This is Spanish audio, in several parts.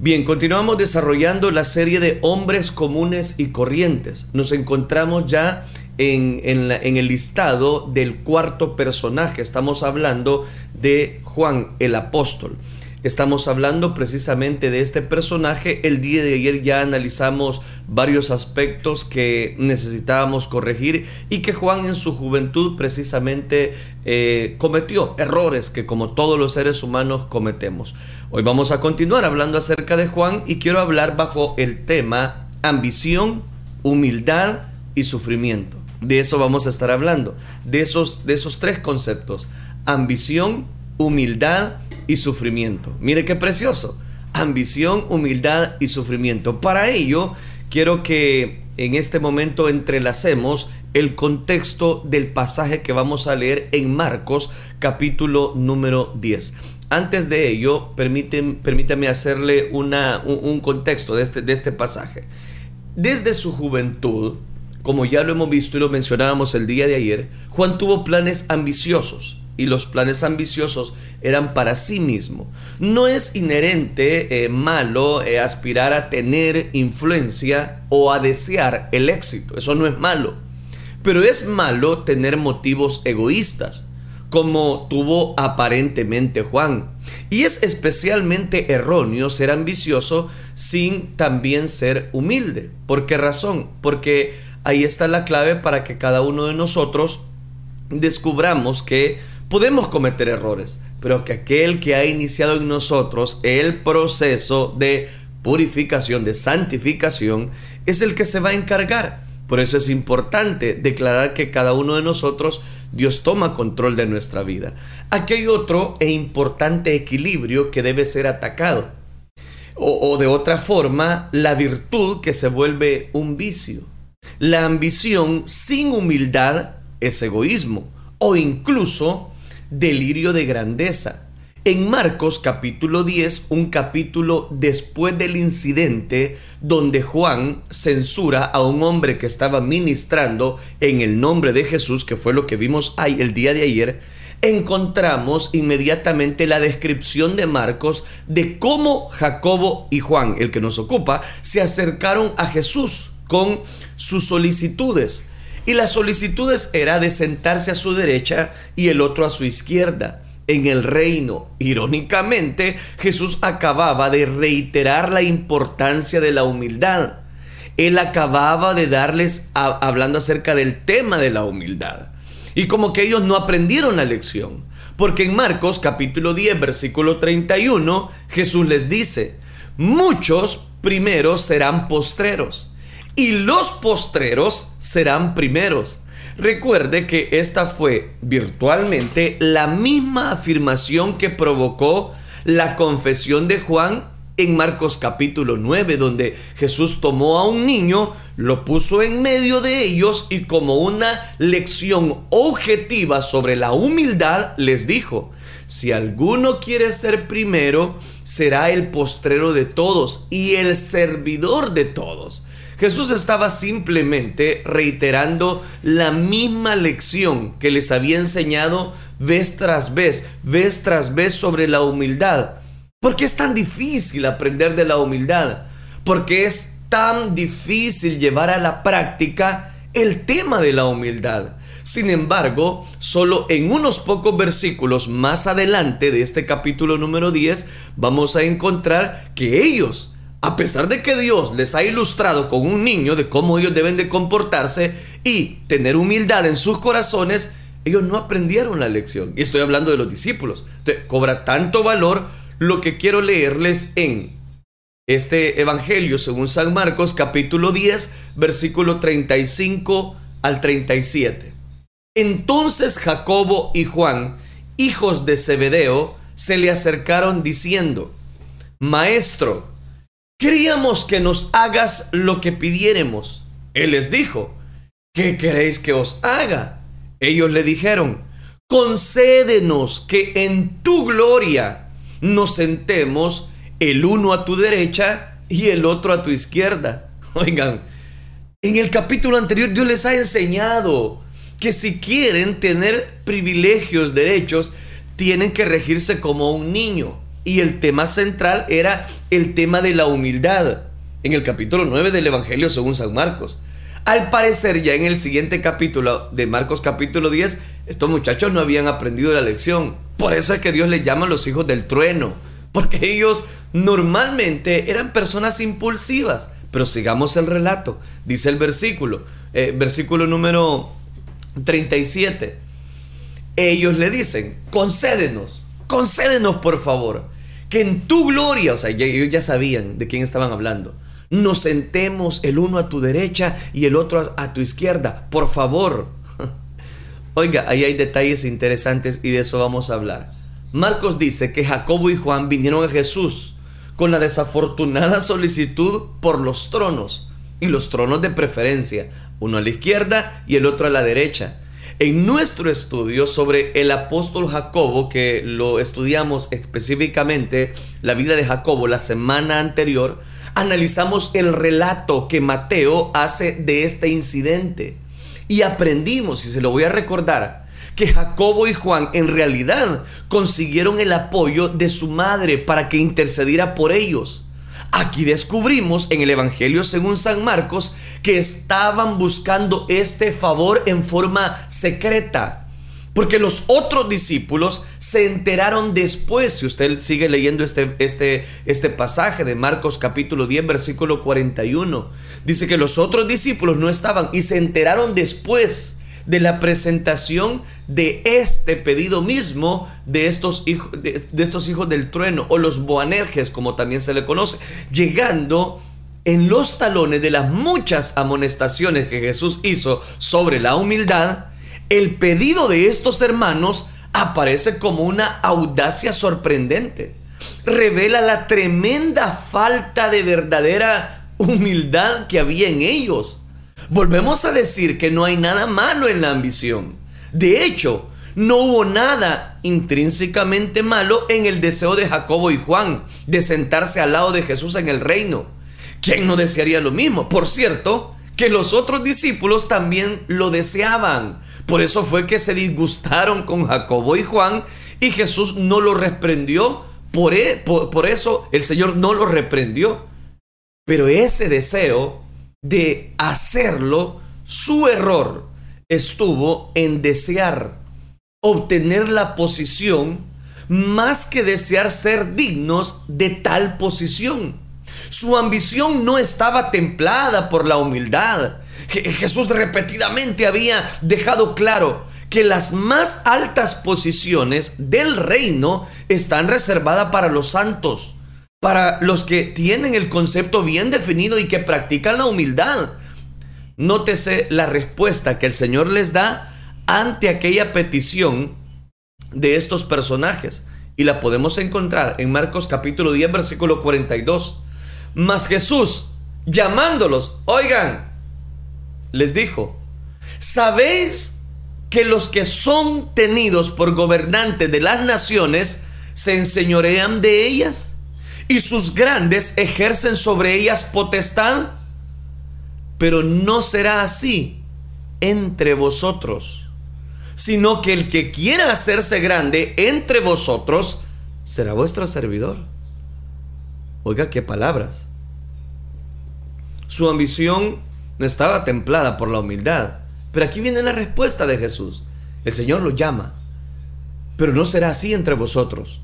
Bien, continuamos desarrollando la serie de hombres comunes y corrientes. Nos encontramos ya en, el listado del cuarto personaje. Estamos hablando de Juan el apóstol. Estamos hablando precisamente de este personaje. El día de ayer ya analizamos varios aspectos que necesitábamos corregir y que Juan en su juventud precisamente eh, cometió errores que como todos los seres humanos cometemos. Hoy vamos a continuar hablando acerca de Juan y quiero hablar bajo el tema ambición, humildad y sufrimiento. De eso vamos a estar hablando, de esos, de esos tres conceptos. Ambición, humildad y sufrimiento. Mire qué precioso. Ambición, humildad y sufrimiento. Para ello, quiero que en este momento entrelacemos el contexto del pasaje que vamos a leer en Marcos capítulo número 10. Antes de ello, permítame hacerle una, un, contexto de este, de este pasaje. Desde su juventud, como ya lo hemos visto y lo mencionábamos el día de ayer, Juan tuvo planes ambiciosos y los planes ambiciosos eran para sí mismo. No es inherente eh, malo eh, aspirar a tener influencia o a desear el éxito. Eso no es malo. Pero es malo tener motivos egoístas, como tuvo aparentemente Juan. Y es especialmente erróneo ser ambicioso sin también ser humilde. ¿Por qué razón? Porque ahí está la clave para que cada uno de nosotros descubramos que Podemos cometer errores, pero que aquel que ha iniciado en nosotros el proceso de purificación, de santificación, es el que se va a encargar. Por eso es importante declarar que cada uno de nosotros Dios toma control de nuestra vida. Aquí hay otro e importante equilibrio que debe ser atacado. O, o, de otra forma, la virtud que se vuelve un vicio. La ambición sin humildad es egoísmo o incluso delirio de grandeza. En Marcos capítulo 10, un capítulo después del incidente donde Juan censura a un hombre que estaba ministrando en el nombre de Jesús, que fue lo que vimos ahí el día de ayer, encontramos inmediatamente la descripción de Marcos de cómo Jacobo y Juan, el que nos ocupa, se acercaron a Jesús con sus solicitudes. Y las solicitudes era de sentarse a su derecha y el otro a su izquierda. En el reino, irónicamente, Jesús acababa de reiterar la importancia de la humildad. Él acababa de darles hablando acerca del tema de la humildad. Y como que ellos no aprendieron la lección. Porque en Marcos capítulo 10 versículo 31 Jesús les dice, muchos primeros serán postreros y los postreros serán primeros. Recuerde que esta fue virtualmente la misma afirmación que provocó la confesión de Juan en Marcos capítulo 9, donde Jesús tomó a un niño, lo puso en medio de ellos y como una lección objetiva sobre la humildad les dijo, si alguno quiere ser primero, será el postrero de todos y el servidor de todos. Jesús estaba simplemente reiterando la misma lección que les había enseñado vez tras vez, vez tras vez sobre la humildad. ¿Por qué es tan difícil aprender de la humildad? Porque es tan difícil llevar a la práctica el tema de la humildad. Sin embargo, solo en unos pocos versículos más adelante de este capítulo número 10 vamos a encontrar que ellos a pesar de que Dios les ha ilustrado con un niño de cómo ellos deben de comportarse y tener humildad en sus corazones, ellos no aprendieron la lección. Y estoy hablando de los discípulos. Entonces, cobra tanto valor lo que quiero leerles en este Evangelio según San Marcos capítulo 10, versículo 35 al 37. Entonces Jacobo y Juan, hijos de Zebedeo, se le acercaron diciendo, Maestro, Queríamos que nos hagas lo que pidiéremos. Él les dijo, ¿qué queréis que os haga? Ellos le dijeron, concédenos que en tu gloria nos sentemos el uno a tu derecha y el otro a tu izquierda. Oigan, en el capítulo anterior Dios les ha enseñado que si quieren tener privilegios, derechos, tienen que regirse como un niño y el tema central era el tema de la humildad en el capítulo 9 del Evangelio según San Marcos. Al parecer ya en el siguiente capítulo de Marcos capítulo 10, estos muchachos no habían aprendido la lección. Por eso es que Dios les llama los hijos del trueno, porque ellos normalmente eran personas impulsivas. Pero sigamos el relato, dice el versículo, eh, versículo número 37. Ellos le dicen, concédenos, concédenos por favor, que en tu gloria, o sea, ellos ya sabían de quién estaban hablando, nos sentemos el uno a tu derecha y el otro a, tu izquierda, por favor. Oiga, ahí hay detalles interesantes y de eso vamos a hablar. Marcos dice que Jacobo y Juan vinieron a Jesús con la desafortunada solicitud por los tronos, y los tronos de preferencia, uno a la izquierda y el otro a la derecha. En nuestro estudio sobre el apóstol Jacobo, que lo estudiamos específicamente, la vida de Jacobo la semana anterior, analizamos el relato que Mateo hace de este incidente y aprendimos, y se lo voy a recordar, que Jacobo y Juan en realidad consiguieron el apoyo de su madre para que intercediera por ellos. Aquí descubrimos en el Evangelio según San Marcos que estaban buscando este favor en forma secreta. Porque los otros discípulos se enteraron después, si usted sigue leyendo este, este, este pasaje de Marcos capítulo 10, versículo 41, dice que los otros discípulos no estaban y se enteraron después de la presentación de este pedido mismo de estos, hijos, de, estos hijos del trueno o los boanerges como también se le conoce, llegando en los talones de las muchas amonestaciones que Jesús hizo sobre la humildad, el pedido de estos hermanos aparece como una audacia sorprendente. Revela la tremenda falta de verdadera humildad que había en ellos. Volvemos a decir que no hay nada malo en la ambición. De hecho, no hubo nada intrínsecamente malo en el deseo de Jacobo y Juan de sentarse al lado de Jesús en el reino. ¿Quién no desearía lo mismo? Por cierto, que los otros discípulos también lo deseaban. Por eso fue que se disgustaron con Jacobo y Juan y Jesús no lo reprendió. Por, e, por eso el Señor no lo reprendió. Pero ese deseo de hacerlo, su error estuvo en desear obtener la posición más que desear ser dignos de tal posición. Su ambición no estaba templada por la humildad. Jesús repetidamente había dejado claro que las más altas posiciones del reino están reservadas para los santos para los que tienen el concepto bien definido y que practican la humildad. Nótese la respuesta que el Señor les da ante aquella petición de estos personajes. Y la podemos encontrar en Marcos capítulo 10, versículo 42. Mas Jesús, llamándolos, oigan, les dijo, ¿sabéis que los que son tenidos por gobernantes de las naciones se enseñorean de ellas? Y sus grandes ejercen sobre ellas potestad. Pero no será así entre vosotros, sino que el que quiera hacerse grande entre vosotros será vuestro servidor. Oiga, qué palabras. Su ambición no estaba templada por la humildad. Pero aquí viene la respuesta de Jesús. El Señor lo llama. Pero no será así entre vosotros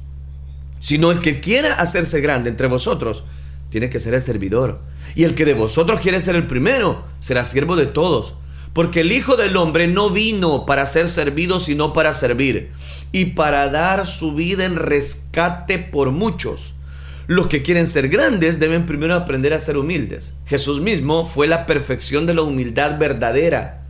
sino el que quiera hacerse grande entre vosotros, tiene que ser el servidor. Y el que de vosotros quiere ser el primero, será siervo de todos. Porque el Hijo del Hombre no vino para ser servido, sino para servir, y para dar su vida en rescate por muchos. Los que quieren ser grandes deben primero aprender a ser humildes. Jesús mismo fue la perfección de la humildad verdadera.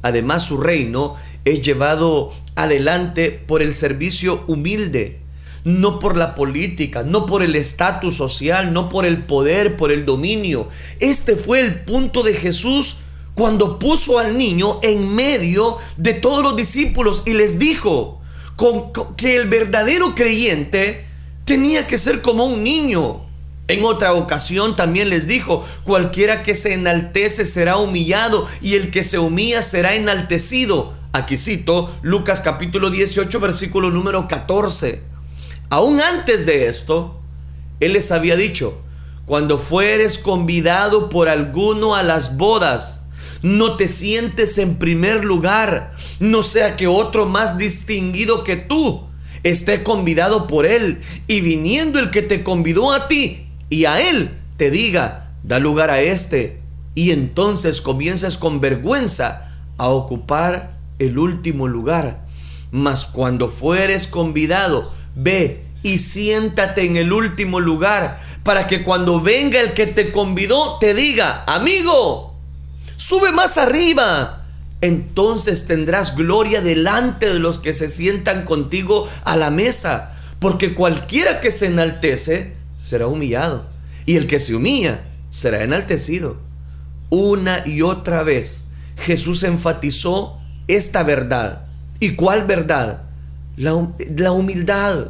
Además, su reino es llevado adelante por el servicio humilde no por la política, no por el estatus social, no por el poder, por el dominio. Este fue el punto de Jesús cuando puso al niño en medio de todos los discípulos y les dijo que el verdadero creyente tenía que ser como un niño. En otra ocasión también les dijo, cualquiera que se enaltece será humillado y el que se humilla será enaltecido. Aquí cito Lucas capítulo 18 versículo número 14. Aún antes de esto, Él les había dicho, cuando fueres convidado por alguno a las bodas, no te sientes en primer lugar, no sea que otro más distinguido que tú esté convidado por él y viniendo el que te convidó a ti y a él te diga, da lugar a este y entonces comiences con vergüenza a ocupar el último lugar. Mas cuando fueres convidado, ve y siéntate en el último lugar para que cuando venga el que te convidó te diga, amigo, sube más arriba. Entonces tendrás gloria delante de los que se sientan contigo a la mesa, porque cualquiera que se enaltece será humillado, y el que se humilla será enaltecido. Una y otra vez Jesús enfatizó esta verdad. ¿Y cuál verdad? La, la humildad.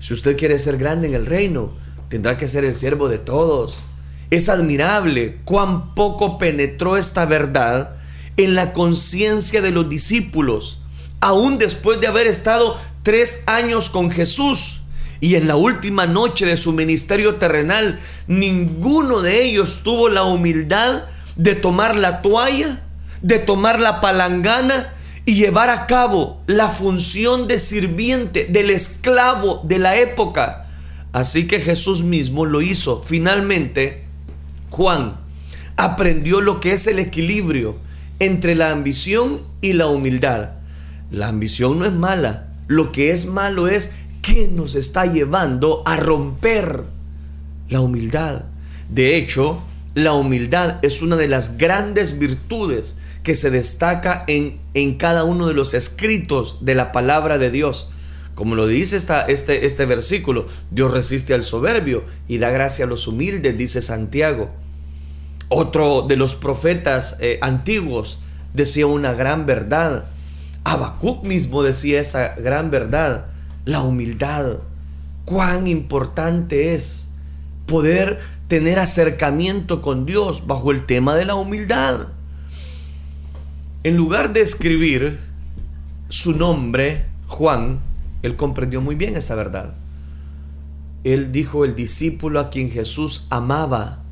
Si usted quiere ser grande en el reino, tendrá que ser el siervo de todos. Es admirable cuán poco penetró esta verdad en la conciencia de los discípulos, aún después de haber estado tres años con Jesús. Y en la última noche de su ministerio terrenal, ninguno de ellos tuvo la humildad de tomar la toalla, de tomar la palangana y llevar a cabo la función de sirviente, del esclavo de la época. Así que Jesús mismo lo hizo. Finalmente, Juan aprendió lo que es el equilibrio entre la ambición y la humildad. La ambición no es mala, lo que es malo es que nos está llevando a romper la humildad. De hecho, la humildad es una de las grandes virtudes que se destaca en, en cada uno de los escritos de la palabra de Dios. Como lo dice esta, este, este versículo, Dios resiste al soberbio y da gracia a los humildes, dice Santiago. Otro de los profetas eh, antiguos decía una gran verdad. Habacuc mismo decía esa gran verdad, la humildad. Cuán importante es poder tener acercamiento con Dios bajo el tema de la humildad. En lugar de escribir su nombre, Juan, él comprendió muy bien esa verdad. Él dijo el discípulo a quien Jesús amaba,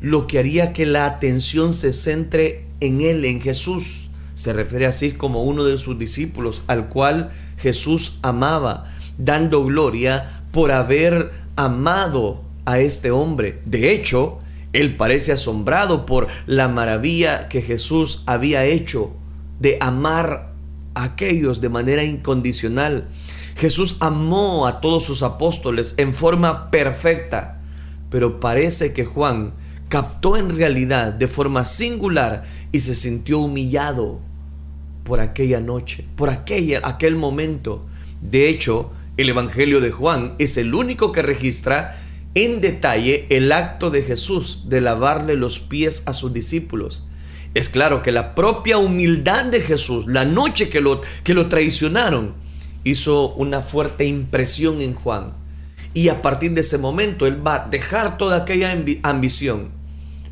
lo que haría que la atención se centre en él, en Jesús. Se refiere así como uno de sus discípulos, al cual Jesús amaba, dando gloria por haber amado a este hombre. De hecho, él parece asombrado por la maravilla que Jesús había hecho de amar a aquellos de manera incondicional. Jesús amó a todos sus apóstoles en forma perfecta, pero parece que Juan captó en realidad de forma singular y se sintió humillado por aquella noche, por aquella, aquel momento. De hecho, el Evangelio de Juan es el único que registra en detalle el acto de Jesús de lavarle los pies a sus discípulos. Es claro que la propia humildad de Jesús, la noche que lo, que lo traicionaron, hizo una fuerte impresión en Juan. Y a partir de ese momento él va a dejar toda aquella ambición.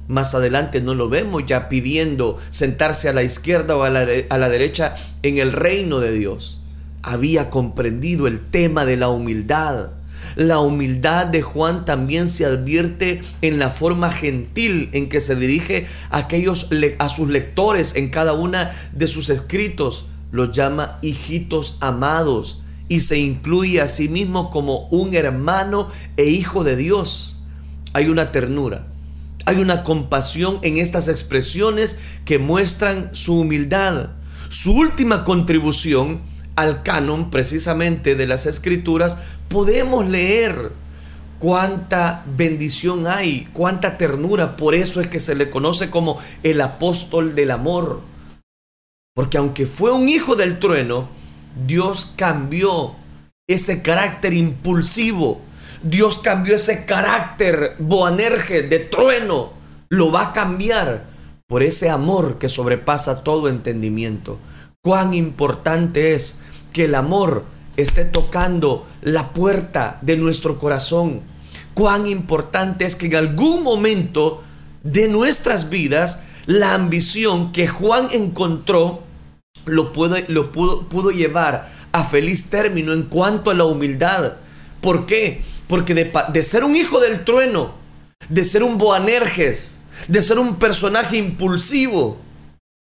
Más adelante no lo vemos ya pidiendo sentarse a la izquierda o a la, a la derecha en el reino de Dios. Había comprendido el tema de la humildad. La humildad de Juan también se advierte en la forma gentil en que se dirige a, aquellos, a sus lectores en cada una de sus escritos los llama hijitos amados y se incluye a sí mismo como un hermano e hijo de Dios. Hay una ternura, hay una compasión en estas expresiones que muestran su humildad. Su última contribución al canon precisamente de las escrituras, podemos leer cuánta bendición hay, cuánta ternura. Por eso es que se le conoce como el apóstol del amor porque aunque fue un hijo del trueno, Dios cambió ese carácter impulsivo. Dios cambió ese carácter boanerge de trueno. Lo va a cambiar por ese amor que sobrepasa todo entendimiento. Cuán importante es que el amor esté tocando la puerta de nuestro corazón. Cuán importante es que en algún momento de nuestras vidas la ambición que Juan encontró lo, pudo, llevar a feliz término en cuanto a la humildad. ¿Por qué? Porque de, de ser un hijo del trueno, de ser un Boanerges, de ser un personaje impulsivo,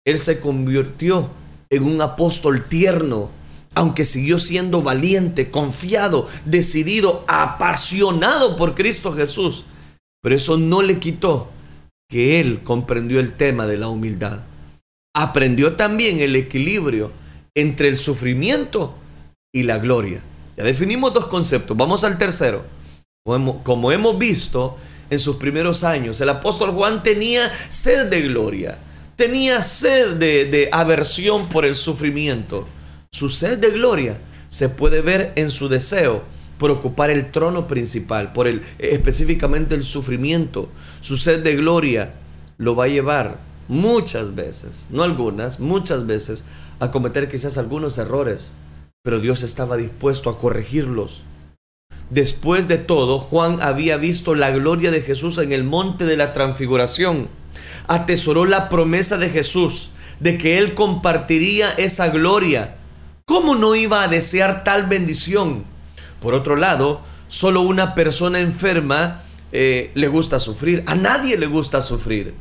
él se convirtió en un apóstol tierno, aunque siguió siendo valiente, confiado, decidido, apasionado por Cristo Jesús. Pero eso no le quitó que él comprendió el tema de la humildad. Aprendió también el equilibrio entre el sufrimiento y la gloria. Ya definimos dos conceptos. Vamos al tercero. Como hemos visto en sus primeros años, el apóstol Juan tenía sed de gloria, tenía sed de, aversión por el sufrimiento. Su sed de gloria se puede ver en su deseo por ocupar el trono principal, por el específicamente el sufrimiento. Su sed de gloria lo va a llevar muchas veces, no algunas, muchas veces a cometer quizás algunos errores, pero Dios estaba dispuesto a corregirlos. Después de todo, Juan había visto la gloria de Jesús en el monte de la transfiguración. Atesoró la promesa de Jesús de que él compartiría esa gloria ¿Cómo no iba a desear tal bendición? Por otro lado, solo una persona enferma eh, le gusta sufrir. A nadie le gusta sufrir.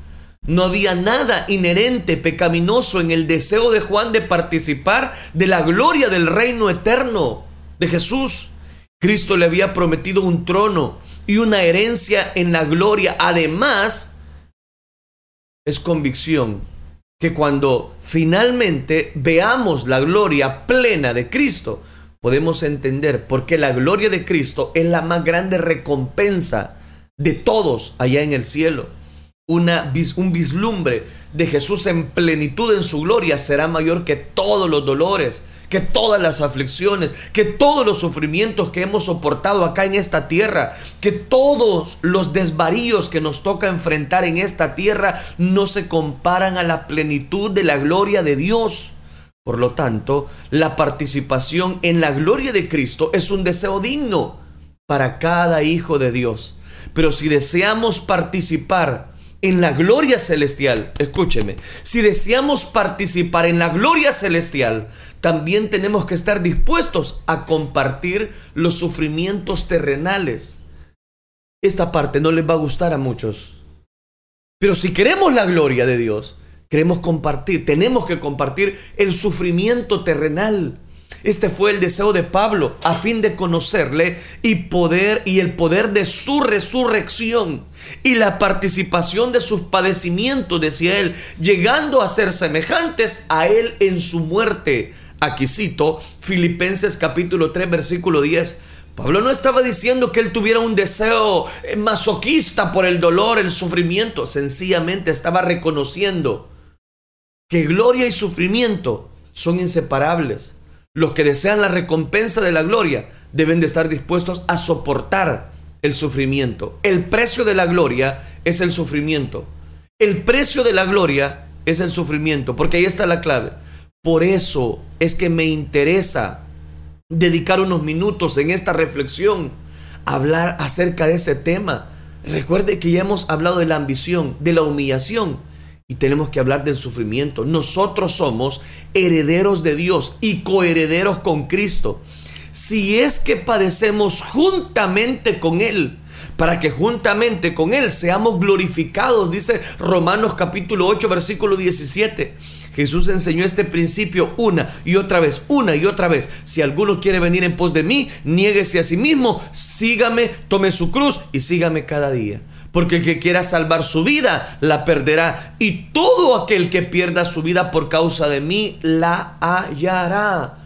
No había nada inherente, pecaminoso en el deseo de Juan de participar de la gloria del reino eterno de Jesús. Cristo le había prometido un trono y una herencia en la gloria. Además, es convicción que cuando finalmente veamos la gloria plena de Cristo, podemos entender por qué la gloria de Cristo es la más grande recompensa de todos allá en el cielo. Una, un vislumbre de Jesús en plenitud en su gloria será mayor que todos los dolores, que todas las aflicciones, que todos los sufrimientos que hemos soportado acá en esta tierra, que todos los desvaríos que nos toca enfrentar en esta tierra no se comparan a la plenitud de la gloria de Dios. Por lo tanto, la participación en la gloria de Cristo es un deseo digno para cada hijo de Dios. Pero si deseamos participar en la gloria celestial, escúcheme, si deseamos participar en la gloria celestial, también tenemos que estar dispuestos a compartir los sufrimientos terrenales. Esta parte no les va a gustar a muchos. Pero si queremos la gloria de Dios, queremos compartir, tenemos que compartir el sufrimiento terrenal. Este fue el deseo de Pablo a fin de conocerle y poder y el poder de su resurrección y la participación de sus padecimientos, decía él, llegando a ser semejantes a él en su muerte Aquí cito Filipenses capítulo 3 versículo 10. Pablo no estaba diciendo que él tuviera un deseo eh, masoquista por el dolor, el sufrimiento. Sencillamente estaba reconociendo que gloria y sufrimiento son inseparables. Los que desean la recompensa de la gloria deben de estar dispuestos a soportar el sufrimiento. El precio de la gloria es el sufrimiento. El precio de la gloria es el sufrimiento, porque ahí está la clave. Por eso es que me interesa dedicar unos minutos en esta reflexión hablar acerca de ese tema. Recuerde que ya hemos hablado de la ambición, de la humillación y tenemos que hablar del sufrimiento. Nosotros somos herederos de Dios y coherederos con Cristo. Si es que padecemos juntamente con Él, para que juntamente con Él seamos glorificados, dice Romanos capítulo 8, versículo 17. Jesús enseñó este principio una y otra vez, una y otra vez. Si alguno quiere venir en pos de mí, niéguese a sí mismo, sígame, tome su cruz y sígame cada día. Porque el que quiera salvar su vida, la perderá. Y todo aquel que pierda su vida por causa de mí, la hallará.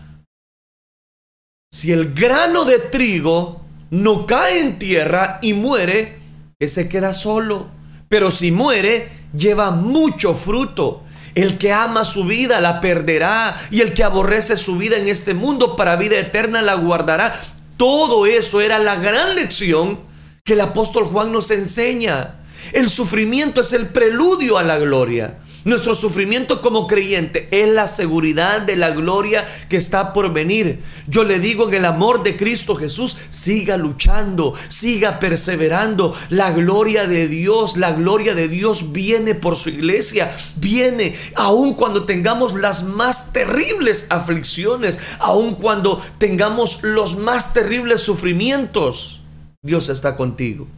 Si el grano de trigo no cae en tierra y muere, ese queda solo. Pero si muere, lleva mucho fruto. El que ama su vida la perderá y el que aborrece su vida en este mundo para vida eterna la guardará. Todo eso era la gran lección que el apóstol Juan nos enseña. El sufrimiento es el preludio a la gloria. Nuestro sufrimiento como creyente es la seguridad de la gloria que está por venir. Yo le digo en el amor de Cristo Jesús, siga luchando, siga perseverando. La gloria de Dios, la gloria de Dios viene por su iglesia, viene aun cuando tengamos las más terribles aflicciones, aun cuando tengamos los más terribles sufrimientos. Dios está contigo.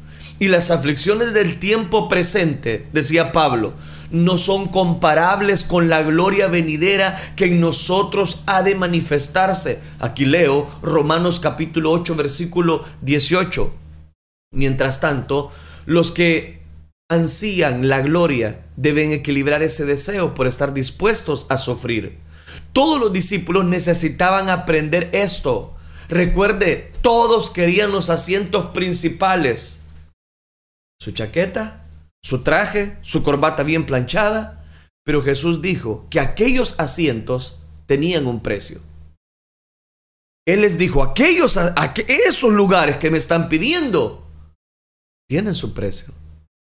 Y las aflicciones del tiempo presente, decía Pablo, no son comparables con la gloria venidera que en nosotros ha de manifestarse. Aquí leo Romanos capítulo 8 versículo 18. Mientras tanto, los que ansían la gloria deben equilibrar ese deseo por estar dispuestos a sufrir. Todos los discípulos necesitaban aprender esto. Recuerde, todos querían los asientos principales. Su chaqueta, su traje, su corbata bien planchada, pero Jesús dijo que aquellos asientos tenían un precio. Él les dijo, aquellos, esos lugares que me están pidiendo, tienen su precio.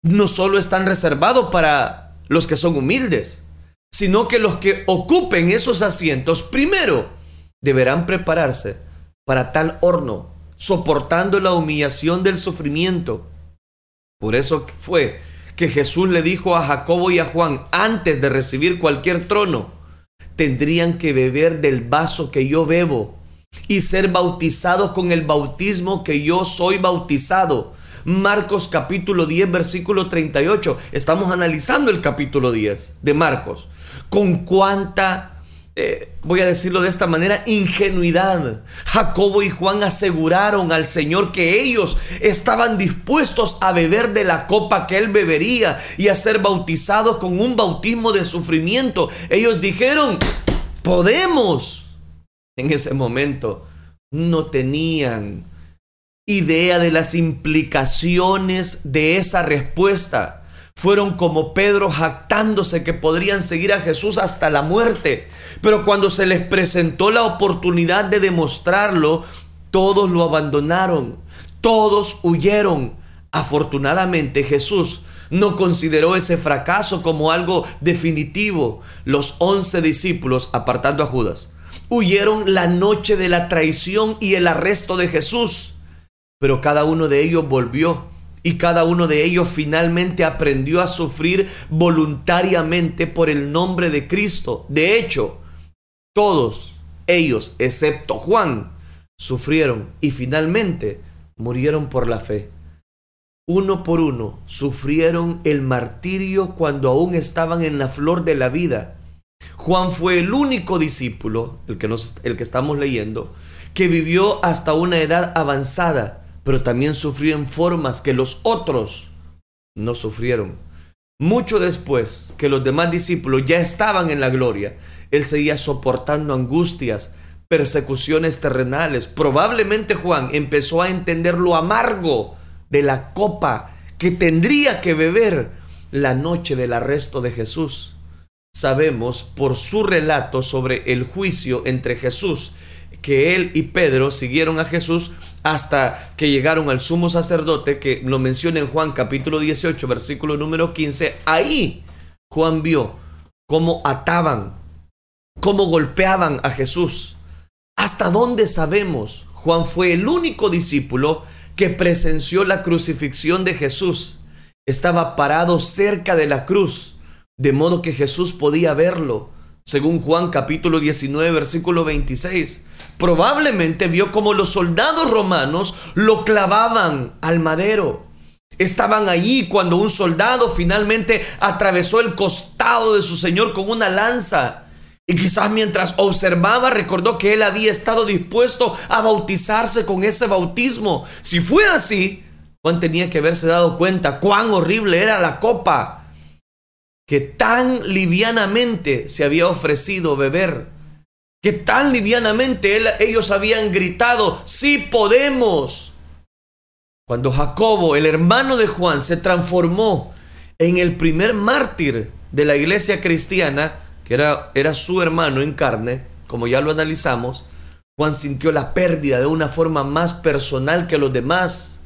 No solo están reservados para los que son humildes, sino que los que ocupen esos asientos primero deberán prepararse para tal horno, soportando la humillación del sufrimiento. Por eso fue que Jesús le dijo a Jacobo y a Juan antes de recibir cualquier trono, tendrían que beber del vaso que yo bebo y ser bautizados con el bautismo que yo soy bautizado. Marcos capítulo 10 versículo 38. Estamos analizando el capítulo 10 de Marcos. Con cuánta eh, voy a decirlo de esta manera, ingenuidad. Jacobo y Juan aseguraron al Señor que ellos estaban dispuestos a beber de la copa que él bebería y a ser bautizados con un bautismo de sufrimiento. Ellos dijeron, podemos. En ese momento no tenían idea de las implicaciones de esa respuesta fueron como Pedro jactándose que podrían seguir a Jesús hasta la muerte. Pero cuando se les presentó la oportunidad de demostrarlo, todos lo abandonaron, todos huyeron. Afortunadamente Jesús no consideró ese fracaso como algo definitivo. Los once discípulos, apartando a Judas, huyeron la noche de la traición y el arresto de Jesús. Pero cada uno de ellos volvió y cada uno de ellos finalmente aprendió a sufrir voluntariamente por el nombre de Cristo. De hecho, todos ellos, excepto Juan, sufrieron y finalmente murieron por la fe. Uno por uno sufrieron el martirio cuando aún estaban en la flor de la vida. Juan fue el único discípulo, el que, nos, el que estamos leyendo, que vivió hasta una edad avanzada pero también sufrió en formas que los otros no sufrieron. Mucho después que los demás discípulos ya estaban en la gloria, él seguía soportando angustias, persecuciones terrenales. Probablemente Juan empezó a entender lo amargo de la copa que tendría que beber la noche del arresto de Jesús. Sabemos por su relato sobre el juicio entre Jesús que él y Pedro siguieron a Jesús hasta que llegaron al sumo sacerdote, que lo menciona en Juan capítulo 18, versículo número 15. Ahí Juan vio cómo ataban, cómo golpeaban a Jesús. ¿Hasta dónde sabemos? Juan fue el único discípulo que presenció la crucifixión de Jesús. Estaba parado cerca de la cruz, de modo que Jesús podía verlo según Juan capítulo 19, versículo 26. Probablemente vio como los soldados romanos lo clavaban al madero. Estaban allí cuando un soldado finalmente atravesó el costado de su Señor con una lanza. Y quizás mientras observaba recordó que él había estado dispuesto a bautizarse con ese bautismo. Si fue así, Juan tenía que haberse dado cuenta cuán horrible era la copa que tan livianamente se había ofrecido beber, que tan livianamente ellos habían gritado, sí podemos. Cuando Jacobo, el hermano de Juan, se transformó en el primer mártir de la iglesia cristiana, era, era su hermano en carne, como ya lo analizamos, Juan sintió la pérdida de una forma más personal que los demás.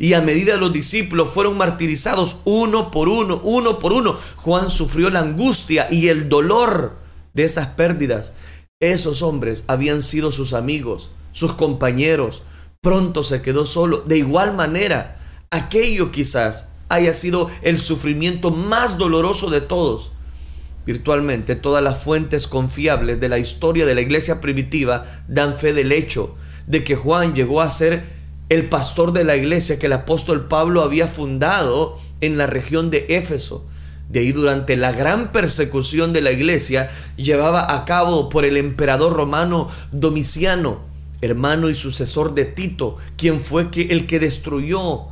Y a medida los discípulos fueron martirizados uno por uno, uno por uno, Juan sufrió la angustia y el dolor de esas pérdidas. Esos hombres habían sido sus amigos, sus compañeros. Pronto se quedó solo. De igual manera, aquello quizás haya sido el sufrimiento más doloroso de todos. Virtualmente todas las fuentes confiables de la historia de la iglesia primitiva dan fe del hecho de que Juan llegó a ser el pastor de la iglesia que el apóstol Pablo había fundado en la región de Éfeso. De ahí durante la gran persecución de la iglesia llevaba a cabo por el emperador romano Domiciano, hermano y sucesor de Tito, quien fue el que destruyó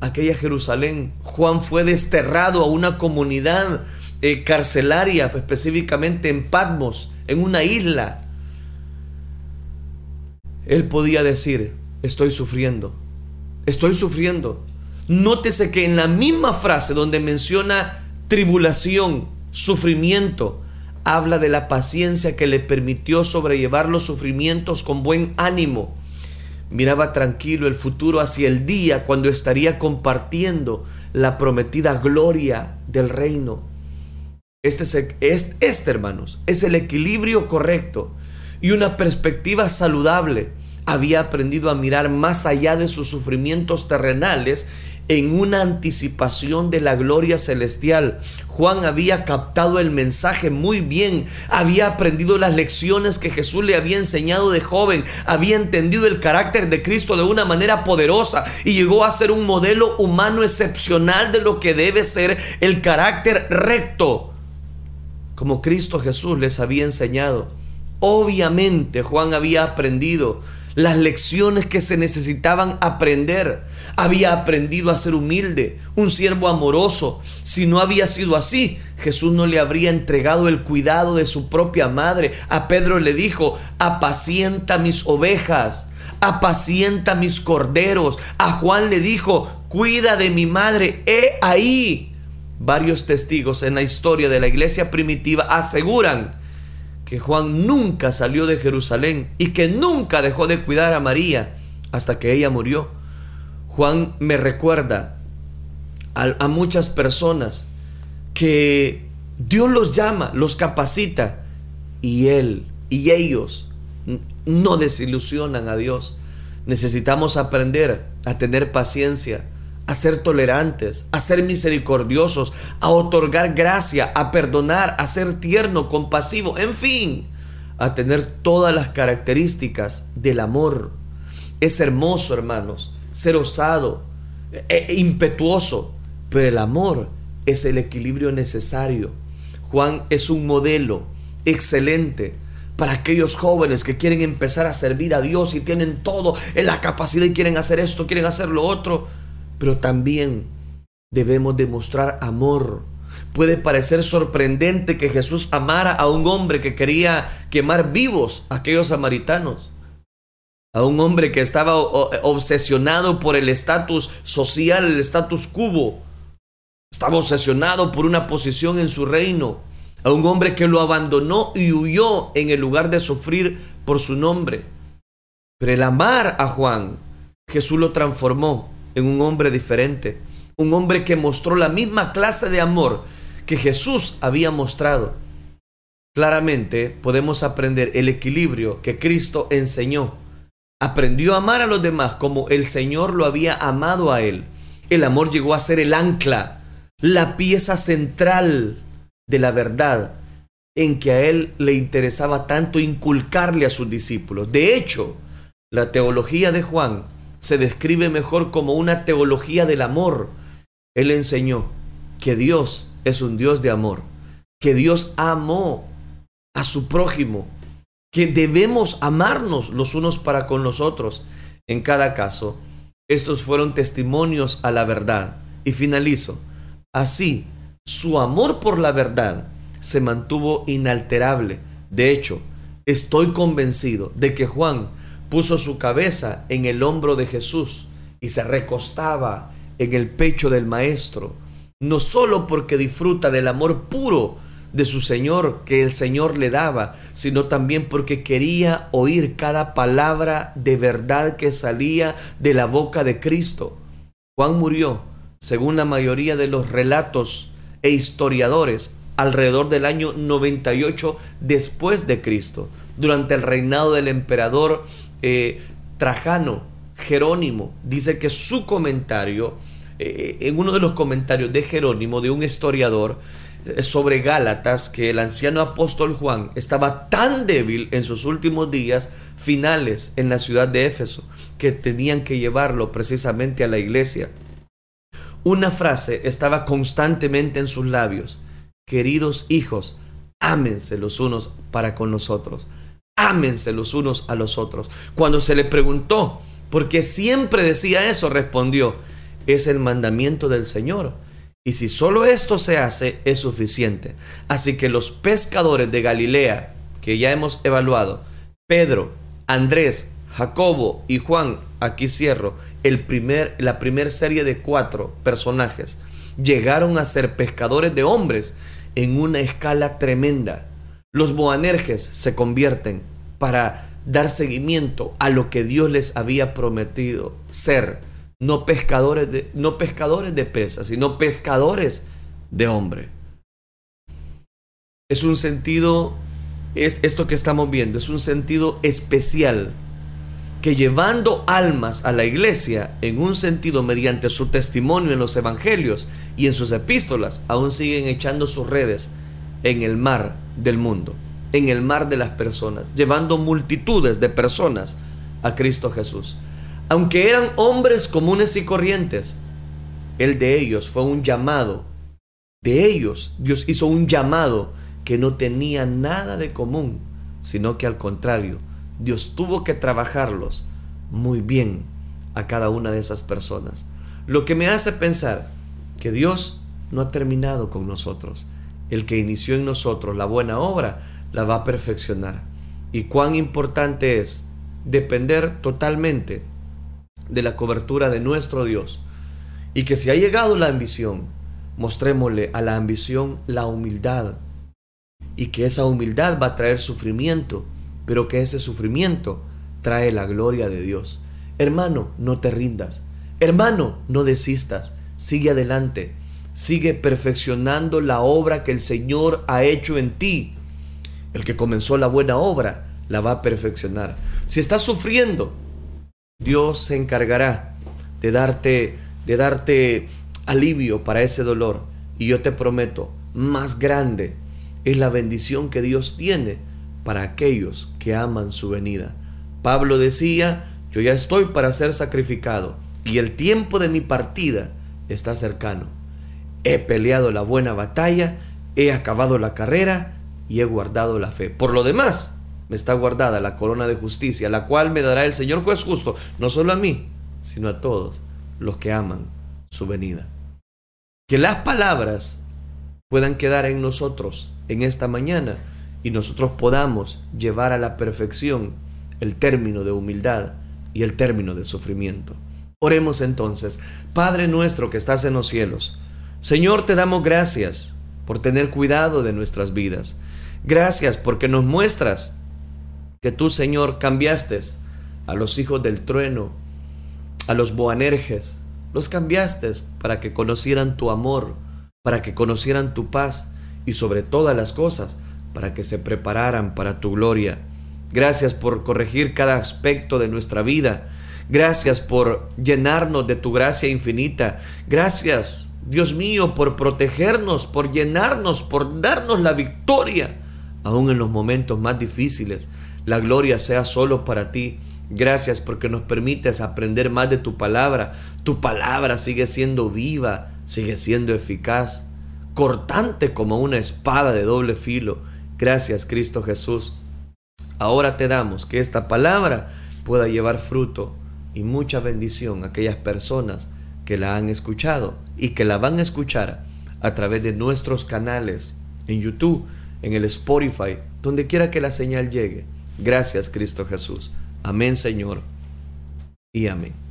aquella Jerusalén. Juan fue desterrado a una comunidad eh, carcelaria, específicamente en Patmos, en una isla. Él podía decir, estoy sufriendo, estoy sufriendo. Nótese que en la misma frase donde menciona tribulación, sufrimiento, habla de la paciencia que le permitió sobrellevar los sufrimientos con buen ánimo. Miraba tranquilo el futuro hacia el día cuando estaría compartiendo la prometida gloria del reino. Este, es, este, hermanos, es el equilibrio correcto y una perspectiva saludable. Había aprendido a mirar más allá de sus sufrimientos terrenales en una anticipación de la gloria celestial. Juan había captado el mensaje muy bien, había aprendido las lecciones que Jesús le había enseñado de joven, había entendido el carácter de Cristo de una manera poderosa y llegó a ser un modelo humano excepcional de lo que debe ser el carácter recto como Cristo Jesús les había enseñado. Obviamente Juan había aprendido las lecciones que se necesitaban aprender. Había aprendido a ser humilde, un siervo amoroso. Si no había sido así, Jesús no le habría entregado el cuidado de su propia madre. A Pedro le dijo, apacienta mis ovejas, apacienta mis corderos. A Juan le dijo, cuida de mi madre. He ahí Varios testigos en la historia de la iglesia primitiva aseguran que Juan nunca salió de Jerusalén y que nunca dejó de cuidar a María hasta que ella murió. Juan me recuerda a, muchas personas que Dios los llama, los capacita y él y ellos no desilusionan a Dios. Necesitamos aprender a tener paciencia, a ser tolerantes, a ser misericordiosos, a otorgar gracia, a perdonar, a ser tierno, compasivo, en fin, a tener todas las características del amor. Es hermoso, hermanos, ser osado, e, e impetuoso, pero el amor es el equilibrio necesario. Juan es un modelo excelente para aquellos jóvenes que quieren empezar a servir a Dios y tienen todo en la capacidad y quieren hacer esto, quieren hacer lo otro pero también debemos demostrar amor. Puede parecer sorprendente que Jesús amara a un hombre que quería quemar vivos a aquellos samaritanos, a un hombre que estaba obsesionado por el estatus social, el estatus cubo, estaba obsesionado por una posición en su reino, a un hombre que lo abandonó y huyó en el lugar de sufrir por su nombre. Pero el amar a Juan, Jesús lo transformó en un hombre diferente, un hombre que mostró la misma clase de amor que Jesús había mostrado. Claramente podemos aprender el equilibrio que Cristo enseñó. Aprendió a amar a los demás como el Señor lo había amado a él. El amor llegó a ser el ancla, la pieza central de la verdad en que a él le interesaba tanto inculcarle a sus discípulos. De hecho, la teología de Juan se describe mejor como una teología del amor. Él enseñó que Dios es un Dios de amor, que Dios amó a su prójimo, que debemos amarnos los unos para con los otros. En cada caso, estos fueron testimonios a la verdad. Y finalizo. Así, su amor por la verdad se mantuvo inalterable. De hecho, estoy convencido de que Juan puso su cabeza en el hombro de Jesús y se recostaba en el pecho del Maestro, no solo porque disfruta del amor puro de su Señor que el Señor le daba, sino también porque quería oír cada palabra de verdad que salía de la boca de Cristo. Juan murió, según la mayoría de los relatos e historiadores, alrededor del año 98 después de Cristo, durante el reinado del emperador eh, Trajano. Jerónimo dice que su comentario, eh, en uno de los comentarios de Jerónimo, de un historiador, eh, sobre Gálatas que el anciano apóstol Juan estaba tan débil en sus últimos días finales en la ciudad de Éfeso que tenían que llevarlo precisamente a la iglesia. Una frase estaba constantemente en sus labios. Queridos hijos, ámense los unos para con los otros. Ámense los unos a los otros. Cuando se le preguntó, por qué siempre decía eso, respondió, es el mandamiento del Señor. Y si solo esto se hace, es suficiente. Así que los pescadores de Galilea, que ya hemos evaluado, Pedro, Andrés, Jacobo y Juan, aquí cierro, el primer, la primera serie de cuatro personajes, llegaron a ser pescadores de hombres en una escala tremenda. Los Boanerges se convierten para dar seguimiento a lo que Dios les había prometido ser no pescadores de, no pescadores de pesas, sino pescadores de hombre. Es un sentido, es esto que estamos viendo, es un sentido especial que llevando almas a la iglesia en un sentido mediante su testimonio en los evangelios y en sus epístolas, aún siguen echando sus redes en el mar del mundo, en el mar de las personas, llevando multitudes de personas a Cristo Jesús. Aunque eran hombres comunes y corrientes, el de ellos fue un llamado. De ellos Dios hizo un llamado que no tenía nada de común, sino que al contrario, Dios tuvo que trabajarlos muy bien a cada una de esas personas. Lo que me hace pensar que Dios no ha terminado con nosotros. El que inició en nosotros la buena obra la va a perfeccionar. Y cuán importante es depender totalmente de la cobertura de nuestro Dios. Y que si ha llegado la ambición, mostrémosle a la ambición la humildad. Y que esa humildad va a traer sufrimiento, pero que ese sufrimiento trae la gloria de Dios. Hermano, no te rindas. Hermano, no desistas. Sigue adelante. Sigue perfeccionando la obra que el Señor ha hecho en ti. El que comenzó la buena obra la va a perfeccionar. Si estás sufriendo, Dios se encargará de darte, de darte alivio para ese dolor. Y yo te prometo, más grande es la bendición que Dios tiene para aquellos que aman su venida. Pablo decía, yo ya estoy para ser sacrificado y el tiempo de mi partida está cercano. He peleado la buena batalla, he acabado la carrera y he guardado la fe. Por lo demás, me está guardada la corona de justicia, la cual me dará el Señor juez justo, no solo a mí, sino a todos los que aman su venida. Que las palabras puedan quedar en nosotros en esta mañana y nosotros podamos llevar a la perfección el término de humildad y el término de sufrimiento. Oremos entonces, Padre nuestro que estás en los cielos, Señor, te damos gracias por tener cuidado de nuestras vidas. Gracias porque nos muestras que tú, Señor, cambiaste a los hijos del trueno, a los boanerges, los cambiaste para que conocieran tu amor, para que conocieran tu paz y sobre todas las cosas, para que se prepararan para tu gloria. Gracias por corregir cada aspecto de nuestra vida. Gracias por llenarnos de tu gracia infinita. Gracias, Dios mío, por protegernos, por llenarnos, por darnos la victoria, aún en los momentos más difíciles. La gloria sea solo para ti. Gracias porque nos permites aprender más de tu palabra. Tu palabra sigue siendo viva, sigue siendo eficaz, cortante como una espada de doble filo. Gracias Cristo Jesús. Ahora te damos que esta palabra pueda llevar fruto y mucha bendición a aquellas personas que la han escuchado y que la van a escuchar a través de nuestros canales en YouTube, en el Spotify, donde quiera que la señal llegue. Gracias Cristo Jesús. Amén Señor y amén.